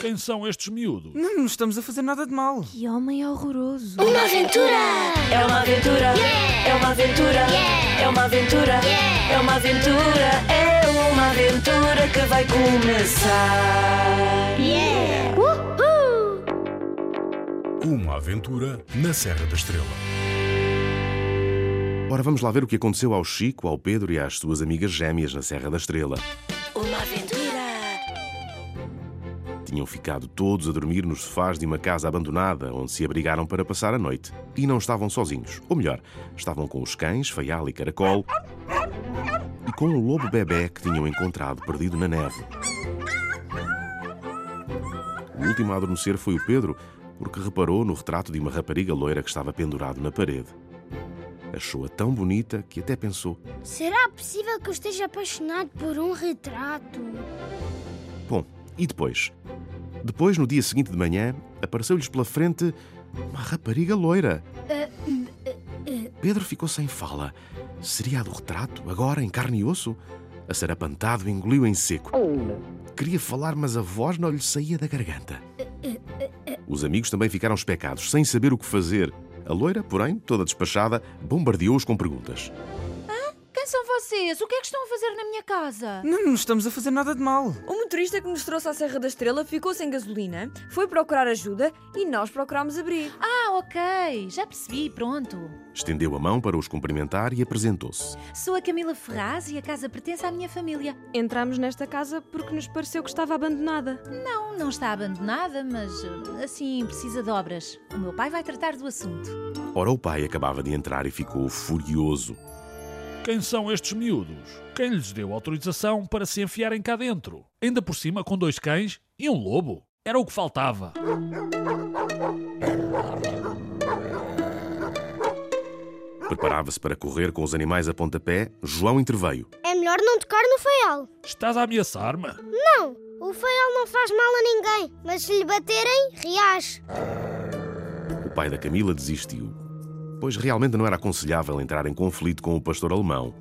Quem são estes miúdos? Não, não estamos a fazer nada de mal. Que homem horroroso. Uma aventura! É uma aventura, é uma aventura, é uma aventura, é uma aventura, é uma aventura que vai começar. Uhul! Uma aventura na Serra da Estrela. Ora, vamos lá ver o que aconteceu ao Chico, ao Pedro e às suas amigas gêmeas na Serra da Estrela. Uma aventura. Tinham ficado todos a dormir nos sofás de uma casa abandonada, onde se abrigaram para passar a noite. E não estavam sozinhos. Ou melhor, estavam com os cães, Feial e Caracol, e com o lobo bebê que tinham encontrado perdido na neve. O último a adormecer foi o Pedro, porque reparou no retrato de uma rapariga loira que estava pendurado na parede. Achou-a tão bonita que até pensou: Será possível que eu esteja apaixonado por um retrato? Bom, e depois? Depois, no dia seguinte de manhã, apareceu-lhes pela frente uma rapariga loira. Pedro ficou sem fala. Seria a do retrato, agora em carne e osso? Acerapantado, engoliu em seco. Queria falar, mas a voz não lhe saía da garganta. Os amigos também ficaram especados, sem saber o que fazer. A loira, porém, toda despachada, bombardeou-os com perguntas. Quem são vocês? O que é que estão a fazer na minha casa? Não, não estamos a fazer nada de mal. O motorista que nos trouxe à Serra da Estrela ficou sem gasolina, foi procurar ajuda e nós procurámos abrigo. Ah, ok. Já percebi, pronto. Estendeu a mão para os cumprimentar e apresentou-se. Sou a Camila Ferraz e a casa pertence à minha família. Entramos nesta casa porque nos pareceu que estava abandonada. Não, não está abandonada, mas assim precisa de obras. O meu pai vai tratar do assunto. Ora, o pai acabava de entrar e ficou furioso. Quem são estes miúdos? Quem lhes deu autorização para se enfiarem cá dentro? Ainda por cima com dois cães e um lobo? Era o que faltava. Preparava-se para correr com os animais a pontapé. João interveio. É melhor não tocar no feial. Estás a ameaçar-me? Não, o feial não faz mal a ninguém, mas se lhe baterem, reage. O pai da Camila desistiu, pois realmente não era aconselhável entrar em conflito com o pastor alemão.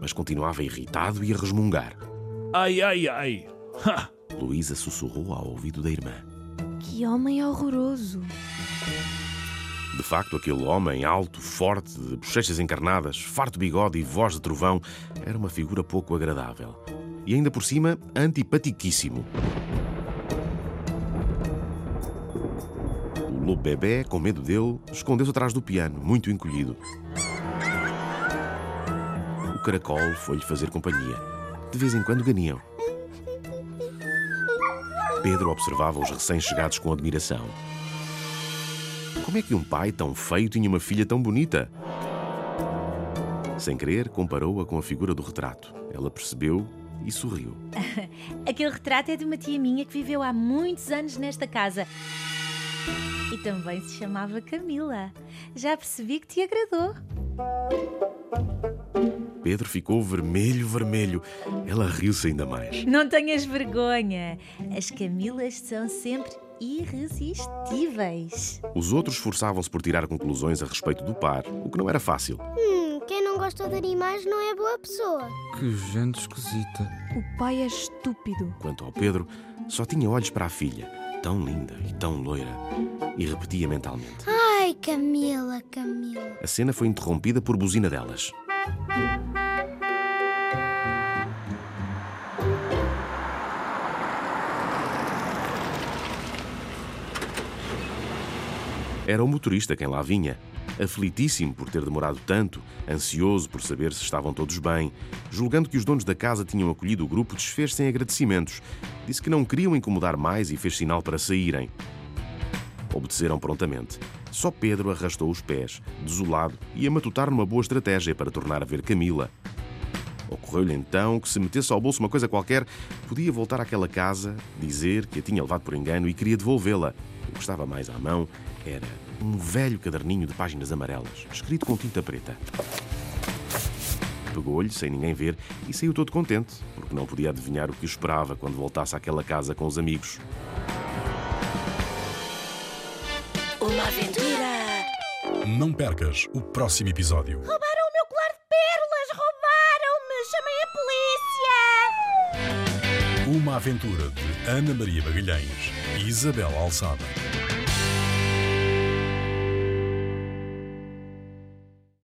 Mas continuava irritado e a resmungar. Ai, ai, ai. Ha! Luísa sussurrou ao ouvido da irmã. Que homem horroroso. De facto, aquele homem alto, forte, de bochechas encarnadas, farto bigode e voz de trovão, era uma figura pouco agradável. E ainda por cima, antipatiquíssimo. Lobo bebê, com medo dele, escondeu-se atrás do piano, muito encolhido. O caracol foi-lhe fazer companhia. De vez em quando ganiam. Pedro observava os recém-chegados com admiração. Como é que um pai tão feio tinha uma filha tão bonita? Sem querer, comparou-a com a figura do retrato. Ela percebeu e sorriu. Aquele retrato é de uma tia minha que viveu há muitos anos nesta casa. E também se chamava Camila. Já percebi que te agradou. Pedro ficou vermelho, vermelho. Ela riu-se ainda mais. Não tenhas vergonha. As Camilas são sempre irresistíveis. Os outros esforçavam-se por tirar conclusões a respeito do par, o que não era fácil. Hum, quem não gosta de animais não é boa pessoa. Que gente esquisita. O pai é estúpido. Quanto ao Pedro, só tinha olhos para a filha, tão linda e tão loira, e repetia mentalmente. Ai, Camila, Camila. A cena foi interrompida por buzina delas. Era o motorista quem lá vinha, aflitíssimo por ter demorado tanto, ansioso por saber se estavam todos bem. Julgando que os donos da casa tinham acolhido o grupo, desfez-se em agradecimentos. Disse que não queriam incomodar mais e fez sinal para saírem. Obedeceram prontamente. Só Pedro arrastou os pés, desolado, e a matutar numa boa estratégia para tornar a ver Camila. Ocorreu-lhe então que, se metesse ao bolso uma coisa qualquer, podia voltar àquela casa, dizer que a tinha levado por engano e queria devolvê-la. O que estava mais à mão era um velho caderninho de páginas amarelas, escrito com tinta preta. Pegou-lhe, sem ninguém ver, e saiu todo contente, porque não podia adivinhar o que o esperava quando voltasse àquela casa com os amigos. Uma aventura! Não percas o próximo episódio. Roubaram o meu colar de pérolas! Roubaram-me! Chamei a polícia! Uma aventura de Ana Maria Magalhães e Isabel Alçada.